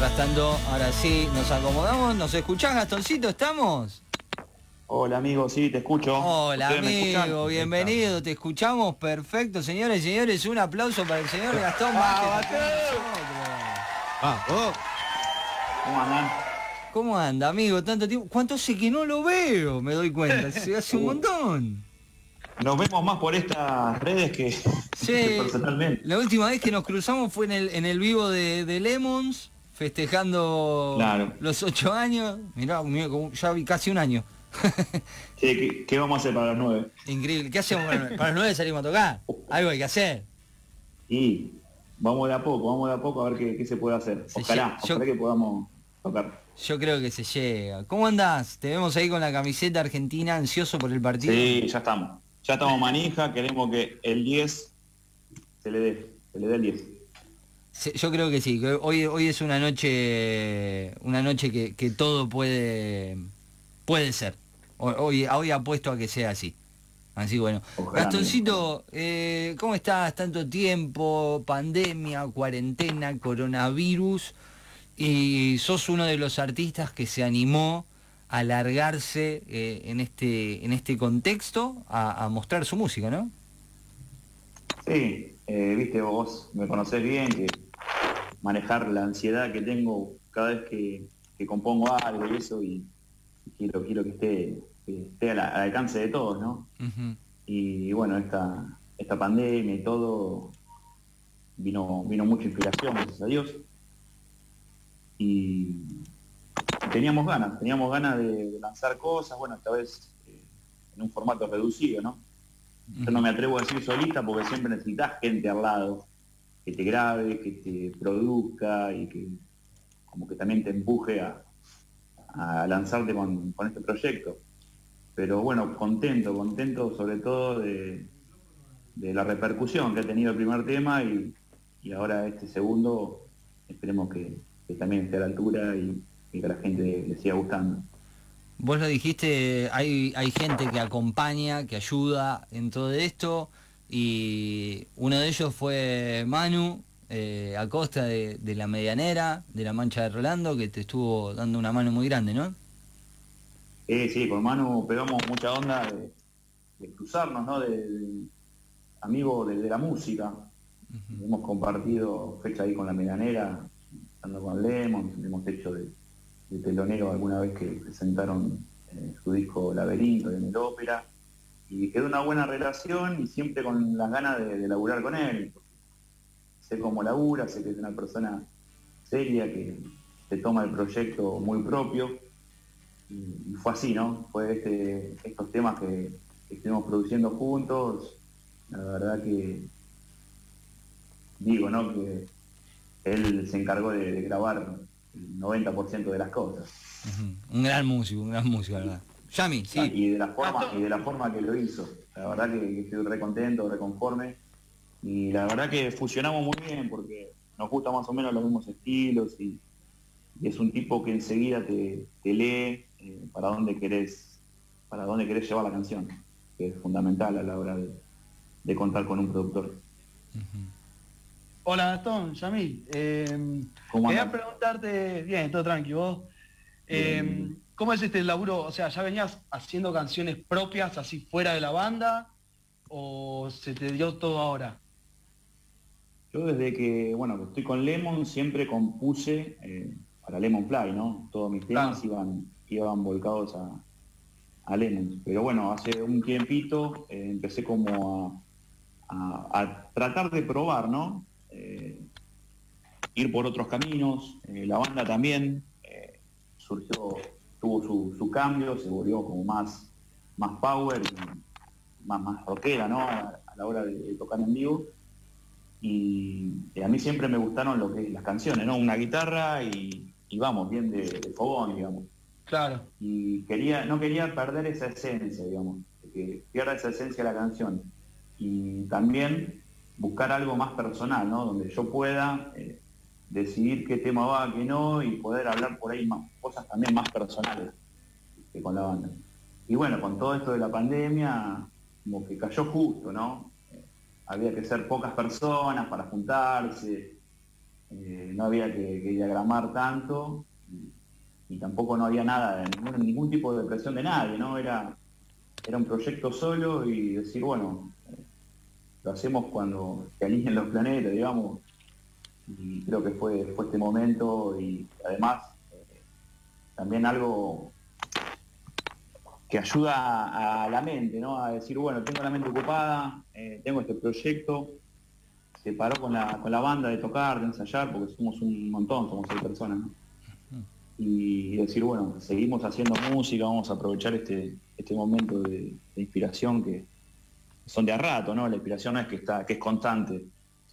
Mientras tanto, ahora sí, nos acomodamos. ¿Nos escuchás, Gastoncito? ¿Estamos? Hola amigo, sí, te escucho. Hola amigo, bienvenido, te escuchamos perfecto, señores y señores, un aplauso para el señor Gastón con nosotros. Ah, oh. ¿Cómo andan? ¿Cómo anda, amigo? Tanto tiempo. ¿Cuánto hace que no lo veo? Me doy cuenta. Se hace un montón. Nos vemos más por estas redes que, Sí. que personalmente. La última vez que nos cruzamos fue en el, en el vivo de, de Lemons, festejando Claro. los ocho años. Mirá, ya vi casi un año. Che, ¿qué, qué vamos a hacer para las nueve? Increíble. ¿Qué hacemos? Para, para las nueve salimos a tocar. Algo hay que hacer. Y vamos de a poco, vamos de a poco a ver qué, qué se puede hacer. Ojalá, yo- ojalá que podamos tocar. Yo creo que se llega. ¿Cómo andás? Te vemos ahí con la camiseta argentina, ansioso por el partido. Sí, ya estamos. Ya estamos manija, queremos que el 10 se le dé, se le dé el 10. Yo creo que sí, que hoy, hoy es una noche una noche que, que todo puede puede ser. Hoy, hoy, hoy apuesto a que sea así. Así bueno. Ojalá, Gastoncito, eh, ¿cómo estás? Tanto tiempo, pandemia, cuarentena, coronavirus, y sos uno de los artistas que se animó a alargarse eh, en, este, en este contexto a, a mostrar su música, ¿no? Sí, eh, viste, vos me conocés bien, que manejar la ansiedad que tengo cada vez que, que compongo algo y eso, y, y quiero, quiero que esté, que esté al, al alcance de todos, ¿no? Y bueno, esta, esta pandemia y todo, vino, vino mucha inspiración, gracias a Dios. Y teníamos ganas, teníamos ganas de, de lanzar cosas, bueno, esta vez eh, en un formato reducido, ¿no? Yo no me atrevo a decir solista porque siempre necesitas gente al lado que te grabe, que te produzca y que como que también te empuje a, a lanzarte con, este proyecto. Pero bueno, contento, contento sobre todo de, de la repercusión que ha tenido el primer tema y, y ahora este segundo esperemos que, que también esté a la altura y, que la gente le siga gustando. Vos lo dijiste, hay, hay gente que acompaña, que ayuda en todo esto, y uno de ellos fue Manu, eh, a costa de, de la medianera, de la mancha de Rolando, que te estuvo dando una mano muy grande, ¿no? Sí, sí, con Manu pegamos mucha onda de, de cruzarnos, ¿no? De, de- amigos de, de la música. Hemos compartido fecha ahí con la medianera, estando con Lemon, hemos hecho de, de telonero alguna vez que presentaron eh, su disco Laberinto en el ópera. Y quedó una buena relación y siempre con las ganas de, laburar con él. Sé cómo labura, sé que es una persona seria, que se toma el proyecto muy propio. Y, fue así, ¿no? Fue este, estos temas que, estuvimos produciendo juntos. La verdad que digo, ¿no? Que él se encargó de, grabar el 90% de las cosas. Un gran músico, un gran músico, la verdad. Yami, sí. Y de la forma, y de la forma que lo hizo. La verdad que, que estoy re contento, re conforme. Y la verdad que fusionamos muy bien porque nos gusta más o menos los mismos estilos y, y es un tipo que enseguida te, te lee eh, para dónde querés, para dónde querés llevar la canción, que es fundamental a la hora de, de contar con un productor. Hola Gastón, Yamil. Eh, ¿Cómo quería preguntarte, bien, todo tranqui, vos. Eh, Bien. ¿Cómo es este laburo? O sea, ¿ya venías haciendo canciones propias así fuera de la banda? ¿O se te dio todo ahora? Yo desde que, bueno, estoy con Lemon siempre compuse eh, para Lemon Fly, ¿no? Todos mis temas iban, iban volcados a, a Lemon. Pero bueno, hace un tiempito eh, empecé como a, a- a tratar de probar, ¿no? Eh, ir por otros caminos. La banda también surgió, tuvo su, su cambio, se volvió como más, más power, más, más rockera, ¿no? A, a la hora de- de tocar en vivo y, y a mí siempre me gustaron lo que las canciones, ¿no? Una guitarra y, y vamos, bien de, de fogón, digamos. Claro. Y quería, no quería perder esa esencia, digamos, que pierda esa esencia la canción. Y también buscar algo más personal, ¿no? Donde yo pueda eh, decidir qué tema va, qué no, y poder hablar por ahí más cosas también más personales que con la banda. Y bueno, con todo esto de la pandemia, como que cayó justo, ¿no? había que ser pocas personas para juntarse. eh, no había que, diagramar tanto y, tampoco no había nada, ningún, ningún, tipo de presión de nadie, ¿no? Era, era un proyecto solo y decir, bueno, lo hacemos cuando se alineen los planetas, digamos, y creo que fue, fue este momento y además eh, también algo que ayuda a, la mente, ¿no? A decir, bueno, tengo la mente ocupada, eh, tengo este proyecto, se paró con la, con la banda de tocar, de ensayar, porque somos un montón, somos seis personas, ¿no? Y decir, bueno, seguimos haciendo música, vamos a aprovechar este, este momento de, inspiración que son de a rato, ¿no? La inspiración no es que está, que es constante,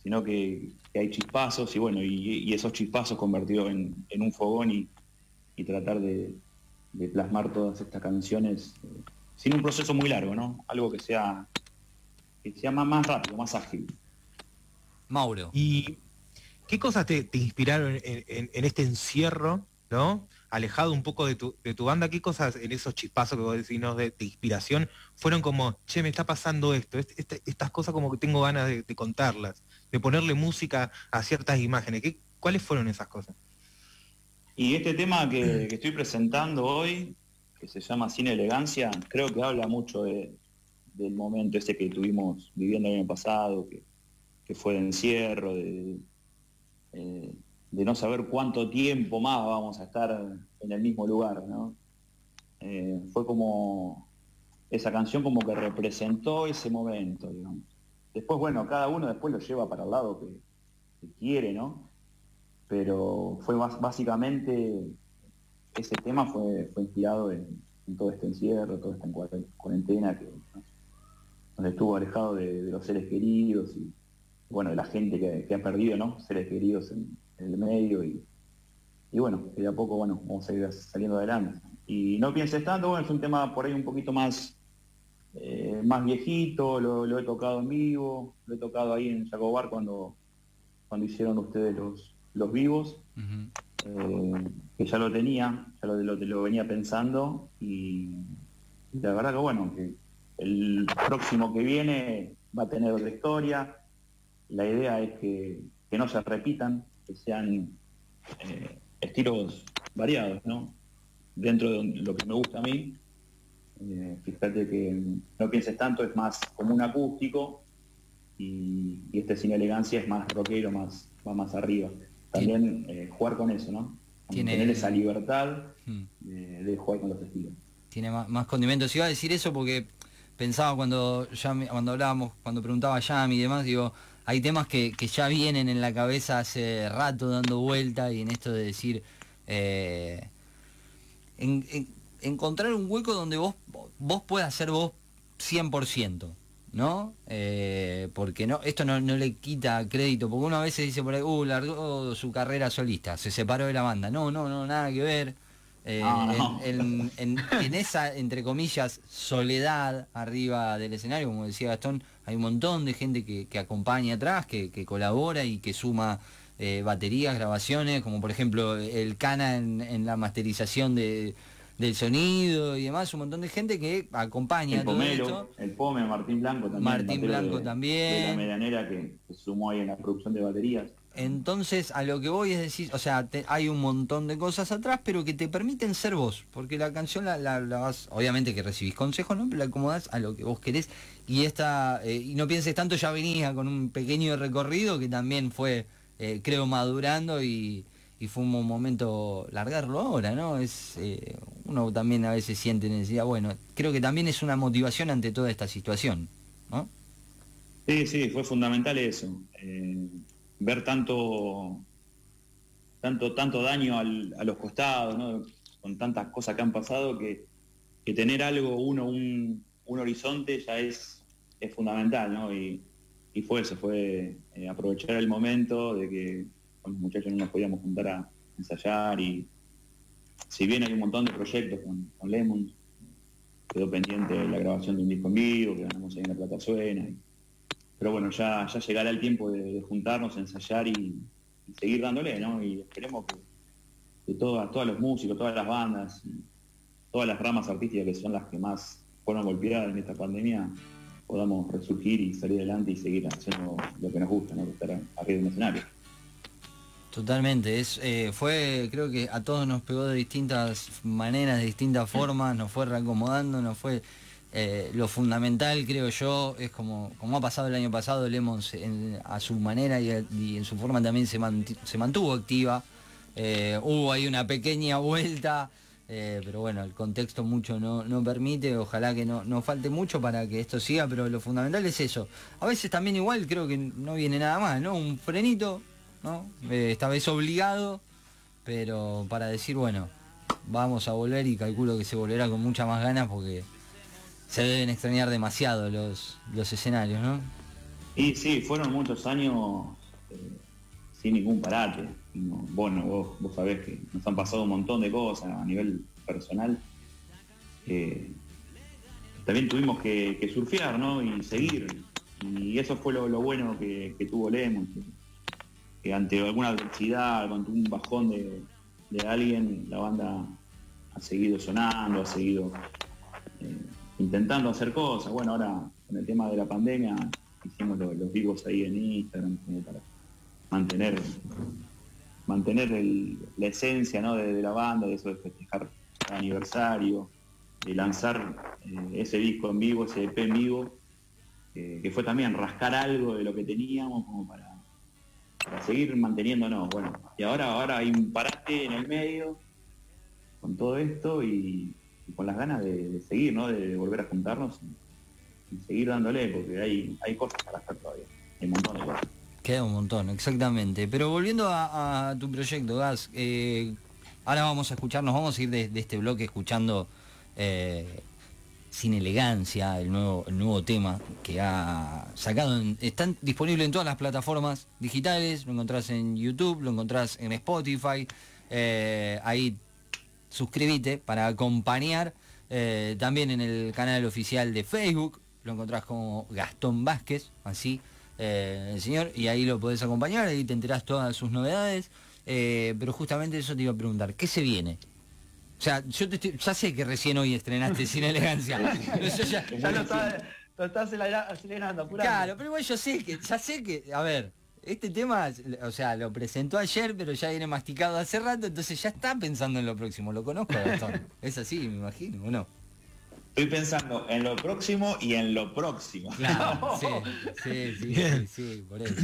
sino que, hay chispazos y bueno, y, esos chispazos convertidos en, un fogón y, tratar de, plasmar todas estas canciones eh, sin un proceso muy largo, ¿no? Algo que sea, que sea más, rápido, más ágil. Mauro. ¿Y qué cosas te, inspiraron en, este encierro, ¿no? alejado un poco de tu, banda, ¿qué cosas en esos chispazos que vos decís de, inspiración fueron como, che, me está pasando esto, este, estas cosas como que tengo ganas de, contarlas, de ponerle música a ciertas imágenes? ¿Qué, ¿Cuáles fueron esas cosas? Y este tema que, estoy presentando hoy, que se llama Sin Elegancia, creo que habla mucho del momento ese que tuvimos viviendo el año pasado, que, fue de encierro, de, de no saber cuánto tiempo más vamos a estar en el mismo lugar, ¿no? Eh, fue como esa canción como que representó ese momento, digamos. Después, bueno, cada uno después lo lleva para el lado que, quiere, ¿no? Pero fue más, básicamente, ese tema fue, inspirado en, todo este encierro, toda esta cuarentena que donde estuvo alejado de, los seres queridos y bueno, de la gente que, ha perdido, ¿no? Seres queridos en, en el medio y, y bueno, de a poco, bueno, vamos a ir saliendo adelante. Y no pienses tanto, bueno, es un tema por ahí un poquito más, eh, más viejito, lo, he tocado en vivo, lo he tocado ahí en Jacobar cuando, cuando hicieron ustedes los, los vivos, eh, que ya lo tenía, ya lo, lo, venía pensando y, la verdad que bueno, que el próximo que viene va a tener otra historia. La idea es que, que no se repitan, que sean eh, estilos variados, ¿no? Dentro de lo que me gusta a mí, eh, fíjate que no pienses tanto, es más como un acústico y, este sin elegancia es más rockero, más, va más arriba. También eh, jugar con eso, ¿no? Tener esa libertad hmm. de, jugar con los estilos. Tiene más, condimentos. Iba a decir eso porque pensaba cuando ya cuando hablábamos, cuando preguntaba a Yami y demás, digo, hay temas que, ya vienen en la cabeza hace rato dando vuelta y en esto de decir, eh, encontrar un hueco donde vos, vos puedas ser vos 100%. ¿no? Eh, porque no, esto no, le quita crédito, porque uno a veces dice por ahí, uh, largó su carrera solista, se separó de la banda. No, no, no, nada que ver. Eh, en, en, esa, entre comillas, soledad arriba del escenario, como decía Gastón, hay un montón de gente que, acompaña atrás, que, colabora y que suma eh, baterías, grabaciones, como por ejemplo el Cana en, la masterización de, del sonido y demás, un montón de gente que acompaña el todo esto. El Pome, Martín Blanco también. Martín Blanco también. la medianera que sumó ahí en la producción de baterías. Entonces, a lo que voy es decir, o sea, hay un montón de cosas atrás, pero que te permiten ser vos, porque la canción la, vas, obviamente que recibís consejos, ¿no? Pero la acomodás a lo que vos querés. Y esta, eh, y no pienses tanto, ya venía con un pequeño recorrido que también fue, eh, creo, madurando y, fue un momento largarlo ahora, ¿no? Es eh, uno también a veces siente necesidad, bueno, creo que también es una motivación ante toda esta situación, ¿no? Sí, sí, fue fundamental eso ver tanto, tanto, tanto daño a los costados, con tantas cosas que han pasado, que, tener algo, uno, un, horizonte ya es, es fundamental, ¿no? Y, fue eso, fue eh, aprovechar el momento de que los muchachos no nos podíamos juntar a ensayar y si bien hay un montón de proyectos con, Lemon, quedó pendiente la grabación de un disco en vivo, que ganamos ahí en la plata suena pero bueno, ya, ya llegará el tiempo de, juntarnos, ensayar y, seguir dándole, ¿no? Y esperemos que, todas, todos los músicos, todas las bandas, todas las ramas artísticas que son las que más fueron golpeadas en esta pandemia, podamos resurgir y salir adelante y seguir haciendo lo que nos gusta, ¿no? Estar arriba del escenario. Totalmente, es, eh, fue, creo que a todos nos pegó de distintas maneras, de distintas formas, nos fue reacomodando, nos fue eh, lo fundamental, creo yo, es como, como ha pasado el año pasado, Lemons a su manera y, en su forma también se, se mantuvo activa. Eh, hubo ahí una pequeña vuelta, pero bueno, el contexto mucho no, no permite, ojalá que no, no, falte mucho para que esto siga, pero lo fundamental es eso. A veces también igual creo que no viene nada más, ¿no? Un frenito, eh, esta vez obligado, pero para decir, bueno, vamos a volver y calculo que se volverá con muchas más ganas porque se deben extrañar demasiado los, los escenarios, ¿no? Y sí, fueron muchos años eh, sin ningún parate. bueno, vos, vos, sabés que nos han pasado un montón de cosas a nivel personal. Eh, también tuvimos que, surfear, ¿no? Y seguir. Y eso fue lo, bueno que, tuvo Lemon, ante alguna adversidad, ante un bajón de, alguien, la banda ha seguido sonando, ha seguido eh, intentando hacer cosas. Bueno, ahora con el tema de la pandemia hicimos los, vivos ahí en Instagram como para mantener mantener la esencia de, la banda, de eso de festejar el aniversario, de lanzar eh, ese disco en vivo, ese EP en vivo, eh, que fue también rascar algo de lo que teníamos como para para seguir manteniéndonos. Bueno, y ahora, ahora hay un parate en el medio con todo esto y, con las ganas de, seguir, ¿no? De, volver a juntarnos y, seguir dándole, porque hay, hay cosas para hacer todavía. Hay un montón de cosas. Queda un montón, exactamente. Pero volviendo a, tu proyecto, Gas, eh, ahora vamos a escucharnos, vamos a ir de, este bloque escuchando eh, sin elegancia, el nuevo, el nuevo tema que ha sacado. están disponibles en todas las plataformas digitales, lo encontrás en YouTube, lo encontrás en Spotify. Eh, ahí suscríbete para acompañar. Eh, también en el canal oficial de Facebook, lo encontrás como Gastón Vázquez, así eh, el señor, y ahí lo podés acompañar, ahí te enterás todas sus novedades. pero justamente eso te iba a preguntar, ¿qué se viene? O sea, yo te ya sé que recién hoy estrenaste Sin Elegancia. ya, lo, estás acelerando, Claro, pero igual yo sé que, ya sé que, a ver, este tema, o sea, lo presentó ayer, pero ya viene masticado hace rato, entonces ya está pensando en lo próximo. Lo conozco, Gastón. es así, me imagino, ¿o no? Estoy pensando en lo próximo y en lo próximo. Claro, sí, sí, sí, sí, por eso.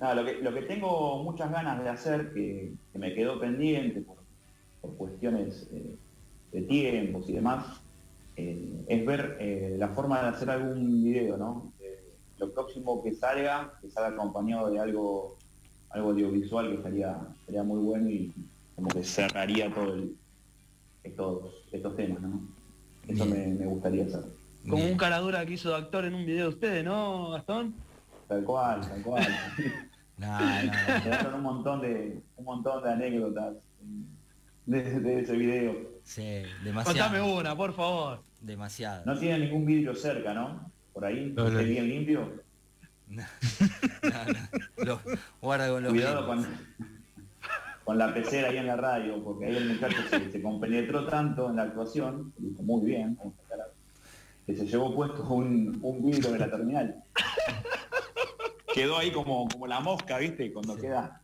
lo, que, lo que tengo muchas ganas de hacer, que, que me quedó pendiente por por cuestiones eh, de tiempos y demás, eh, es ver eh, la forma de hacer algún video, ¿no? lo próximo que salga, que salga acompañado de algo, algo audiovisual que estaría, sería muy bueno y como que cerraría todo estos, estos temas, ¿no? Eso me, gustaría hacer. Como un caradura que hizo de actor en un video de ustedes, ¿no, Gastón? Tal cual, tal cual. no, no, no. un montón de, un montón de anécdotas de, ese video. Sí, demasiado. Contame una, por favor. Demasiado. No tiene ningún vidrio cerca, ¿no? Por ahí, no, bien limpio. No, no, guarda con los Cuidado con, con, la pecera ahí en la radio, porque ahí el muchacho se, compenetró tanto en la actuación, dijo muy bien, que se llevó puesto un, un vidrio de la terminal. Quedó ahí como, como la mosca, ¿viste? Cuando queda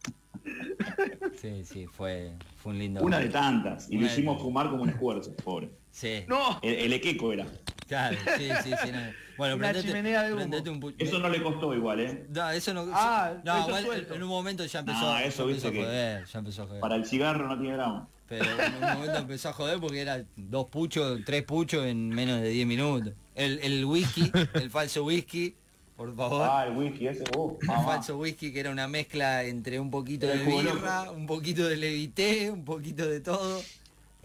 Sí, sí, fue, fue un lindo. Una de tantas. Y lo hicimos fumar como un esfuerzo, pobre. Sí. No. El, equeco era. Claro, sí, sí, sí. Bueno, prendete, un Eso no le costó igual, ¿eh? No, eso no. Ah, no, igual, en un momento ya empezó, eso, ya empezó a joder, ya empezó a joder. Para el cigarro no tiene gramo. Pero en un momento empezó a joder porque era dos puchos, tres puchos en menos de 10 minutos. El, el whisky, el falso whisky, por favor. Ah, el whisky ese, Un falso whisky que era una mezcla entre un poquito de birra, un poquito de levité, un poquito de todo.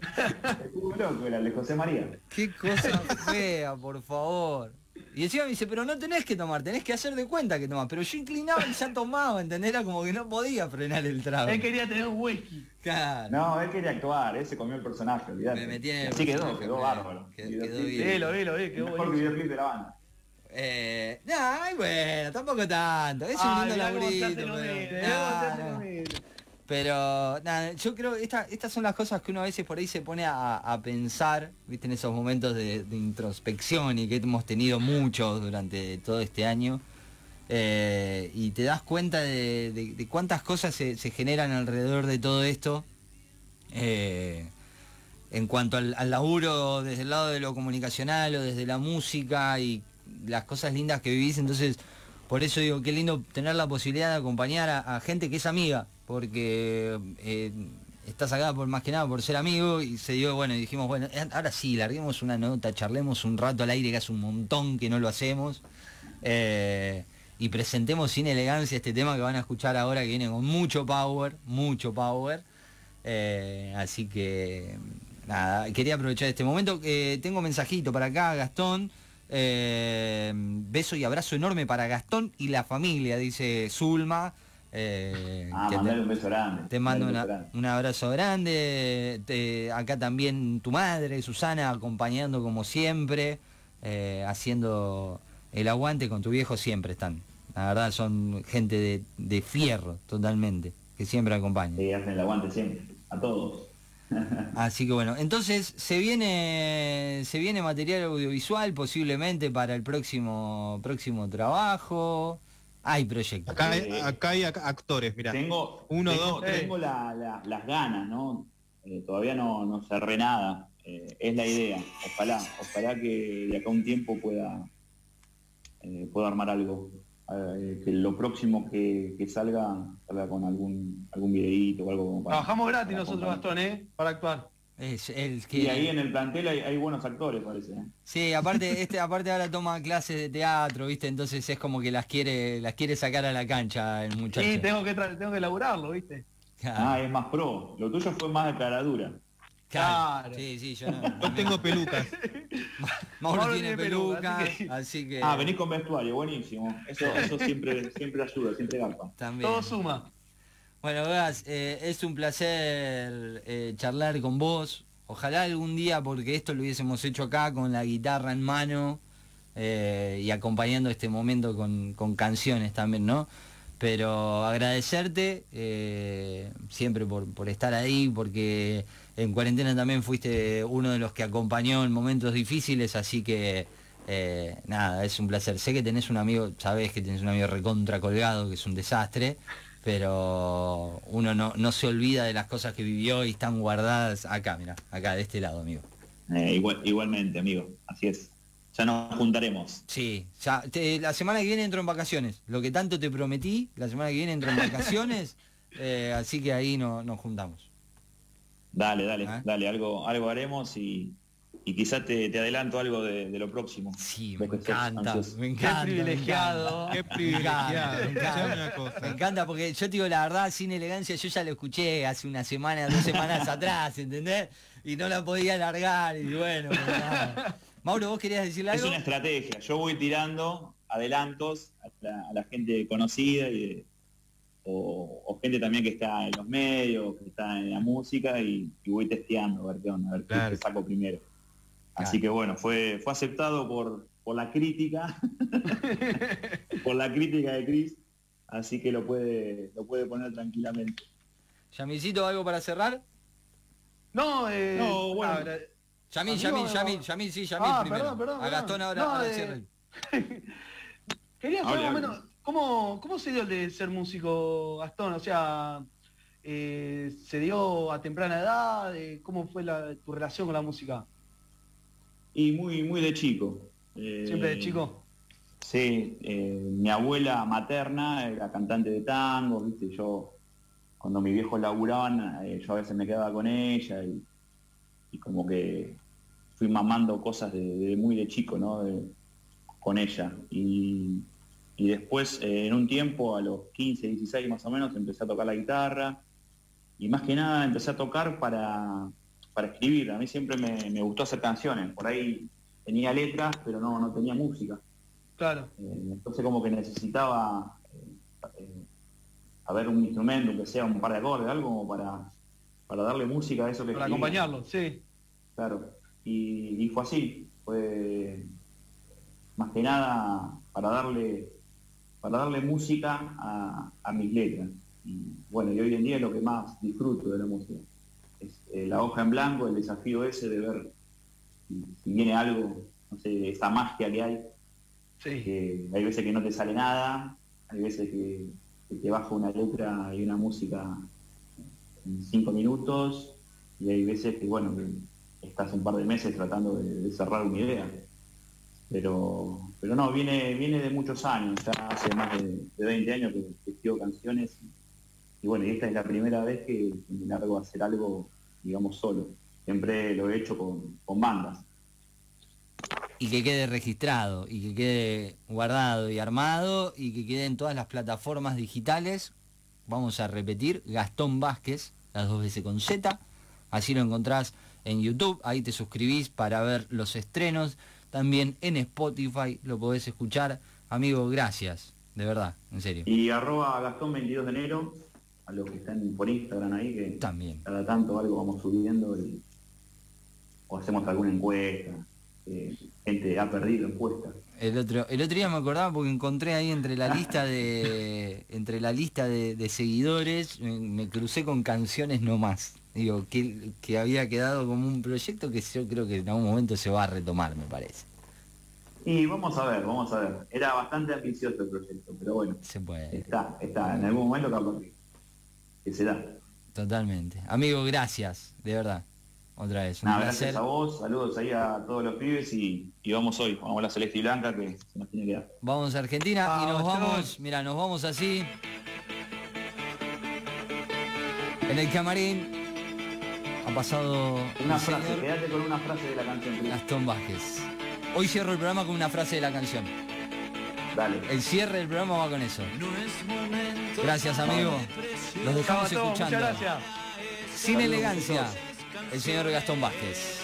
El loco era el de José María. Qué cosa fea, por favor. Y encima me dice, pero no tenés que tomar, tenés que hacer de cuenta que tomás. Pero yo inclinaba y ya tomaba, ¿entendés? Era como que no podía frenar el trago. Él quería tener un whisky. Claro. No, él quería actuar, él se comió el personaje, olvidate. Me metí en Así quedó, quedó bárbaro. Quedó, quedó bien. Sí, lo vi, lo vi, quedó el mejor videoclip de la banda. Eh, no, bueno, tampoco tanto. Es un lindo laburito. Pero, yo creo que estas son las cosas que uno a veces por ahí se pone a, pensar, viste, en esos momentos de, introspección y que hemos tenido muchos durante todo este año. Eh, y te das cuenta de, cuántas cosas se, generan alrededor de todo esto. Eh, en cuanto al, laburo desde el lado de lo comunicacional o desde la música y las cosas lindas que vivís, entonces por eso digo, qué lindo tener la posibilidad de acompañar a, gente que es amiga, porque eh, estás acá por más que nada por ser amigo y se dio, bueno, y dijimos, bueno, ahora sí, larguemos una nota, charlemos un rato al aire, que hace un montón que no lo hacemos y presentemos sin elegancia este tema que van a escuchar ahora que viene con mucho power, mucho power. Eh, así que nada, quería aprovechar este momento. Eh, tengo mensajito para acá, Gastón. Eh, beso y abrazo enorme para Gastón y la familia, dice Zulma. ah, te, un beso grande. Te mando un abrazo grande. acá también tu madre, Susana, acompañando como siempre, haciendo el aguante con tu viejo siempre están. La verdad son gente de, fierro totalmente, que siempre acompaña. Sí, hacen el aguante siempre, a todos. Así que bueno, entonces se viene se viene material audiovisual posiblemente para el próximo próximo trabajo. Hay proyectos. Acá hay, actores, mira. Tengo uno, dos, tengo las ganas, ¿no? Eh, todavía no, no cerré nada. Eh, es la idea. Ojalá, ojalá que de acá un tiempo pueda eh, pueda armar algo. Eh, que lo próximo que, salga salga con algún algún videíto o algo como para, Trabajamos gratis nosotros, Gastón, ¿eh? Para actuar. Es el que... Y ahí en el plantel hay, buenos actores, parece. ¿eh? Sí, aparte, este, aparte ahora toma clases de teatro, ¿viste? Entonces es como que las quiere, las quiere sacar a la cancha el muchacho. Sí, tengo que tengo que elaborarlo, ¿viste? Ah, es más pro. Lo tuyo fue más de caradura. Claro. Sí, sí, yo no. tengo pelucas. Mauro, tiene pelucas, así que... Ah, venís con vestuario, buenísimo. Eso, eso siempre, siempre ayuda, siempre garpa. También. Todo suma. Bueno, Gas, eh, es un placer eh, charlar con vos. Ojalá algún día, porque esto lo hubiésemos hecho acá con la guitarra en mano eh, y acompañando este momento con, con canciones también, ¿no? Pero agradecerte eh, siempre por, estar ahí, porque en cuarentena también fuiste uno de los que acompañó en momentos difíciles, así que eh, nada, es un placer. Sé que tenés un amigo, sabés que tenés un amigo recontra colgado, que es un desastre, pero uno no, se olvida de las cosas que vivió y están guardadas acá, mira, acá de este lado, amigo. Eh, igualmente, amigo, así es ya nos juntaremos. Sí, ya la semana que viene entro en vacaciones. Lo que tanto te prometí, la semana que viene entro en vacaciones, eh, así que ahí no, nos juntamos. Dale, dale, ¿Ah? dale, algo, algo haremos y, y quizás te, adelanto algo de, lo próximo. Sí, me encanta, me encanta. Qué privilegiado. Qué privilegiado. Me encanta, me encanta porque yo te digo la verdad, sin elegancia, yo ya lo escuché hace una semana, dos semanas atrás, ¿entendés? Y no la podía alargar y bueno, Mauro, ¿vos querías decirle algo? Es una estrategia. Yo voy tirando adelantos a la, gente conocida o, gente también que está en los medios, que está en la música y, voy testeando a ver qué onda, a ver qué, saco primero. Así que bueno, fue, fue aceptado por, por la crítica, por la crítica de Chris, así que lo puede, lo puede poner tranquilamente. Yamilcito, ¿algo para cerrar? No, eh, no, bueno. Yamil, Yamil, Yamil, Yamil, sí, Yamil ah, primero. Perdón, perdón, a Gastón ahora, no, ahora cierre. Quería saber más o menos, ¿cómo, ¿cómo se dio el de ser músico, Gastón? O sea, eh, ¿se dio a temprana edad? Eh, ¿Cómo fue la, tu relación con la música? Y muy, muy de chico. ¿Siempre de chico? Sí, mi abuela materna era cantante de tango, viste, yo cuando mis viejos laburaban, yo a veces me quedaba con ella y y como que fui mamando cosas de, muy de chico, ¿no? con ella. Y, después, eh, en un tiempo, a los 15, 16 más o menos, empecé a tocar la guitarra. Y más que nada empecé a tocar para, para escribir. A mí siempre me, gustó hacer canciones. Por ahí tenía letras, pero no, no tenía música. Claro. Eh, entonces como que necesitaba eh, haber un instrumento, que sea un par de acordes, algo para, para darle música a eso que Para acompañarlo, sí. Claro. Y, fue así. Fue más que nada para darle para darle música a, mis letras. Y bueno, y hoy en día es lo que más disfruto de la música. Es eh, la hoja en blanco, el desafío ese de ver si, viene algo, no sé, esa magia que hay. Sí. hay veces que no te sale nada hay veces que, te baja una letra y una música en cinco minutos, y hay veces que, bueno, estás un par de meses tratando de, cerrar una idea. Pero, pero no, viene, viene de muchos años, ya hace más de, 20 años que, escribo canciones. Y, bueno, esta es la primera vez que, me largo a hacer algo, digamos, solo. Siempre lo he hecho con bandas y que quede registrado y que quede guardado y armado y que quede en todas las plataformas digitales. Vamos a repetir, Gastón Vázquez, las dos veces con Z. Así lo encontrás en YouTube, ahí te suscribís para ver los estrenos. También en Spotify lo podés escuchar. Amigo, gracias, de verdad, en serio. Y arroba Gastón 22 de enero, a los que están por Instagram ahí, que También. cada tanto algo vamos subiendo o hacemos alguna encuesta gente ha perdido encuestas. El otro, el otro día me acordaba porque encontré ahí entre la lista de entre la lista de, seguidores, me, crucé con canciones no más. Digo, que, que había quedado como un proyecto que yo creo que en algún momento se va a retomar, me parece. Y vamos a ver, vamos a ver. Era bastante ambicioso el proyecto, pero bueno. Se puede. Está, está. En algún momento capaz que se da. Totalmente. Amigo, gracias, de verdad otra vez. gracias a vos, saludos ahí a todos los pibes y, vamos hoy, vamos a la Celeste y Blanca que se nos tiene que dar. Vamos a Argentina y nos vamos, mira, nos vamos así. En el camarín ha pasado una frase, quédate con una frase de la canción. Gastón Vázquez. Hoy cierro el programa con una frase de la canción. Dale. El cierre del programa va con eso. Gracias, amigo. Los dejamos escuchando. Muchas gracias. Sin elegancia el señor Gastón Vázquez.